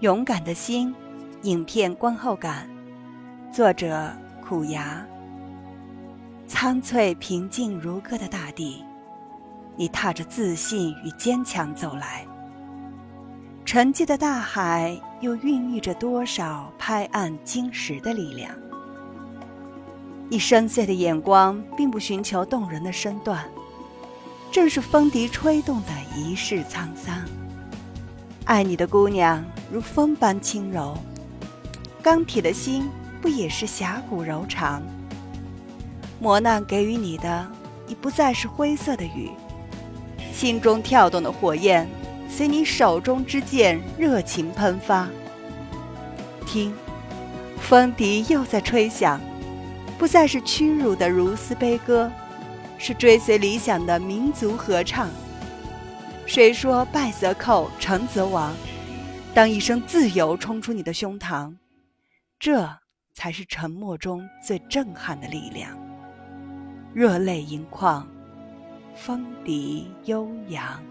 勇敢的心，影片观后感，作者苦牙。苍翠平静如歌的大地，你踏着自信与坚强走来。沉寂的大海，又孕育着多少拍岸惊石的力量？你深邃的眼光，并不寻求动人的身段，正是风笛吹动的一世沧桑。爱你的姑娘。如风般轻柔，钢铁的心不也是侠骨柔肠？磨难给予你的已不再是灰色的雨，心中跳动的火焰随你手中之剑热情喷发。听，风笛又在吹响，不再是屈辱的如斯悲歌，是追随理想的民族合唱。谁说败则寇，成则亡？当一声自由冲出你的胸膛，这才是沉默中最震撼的力量。热泪盈眶，风笛悠扬。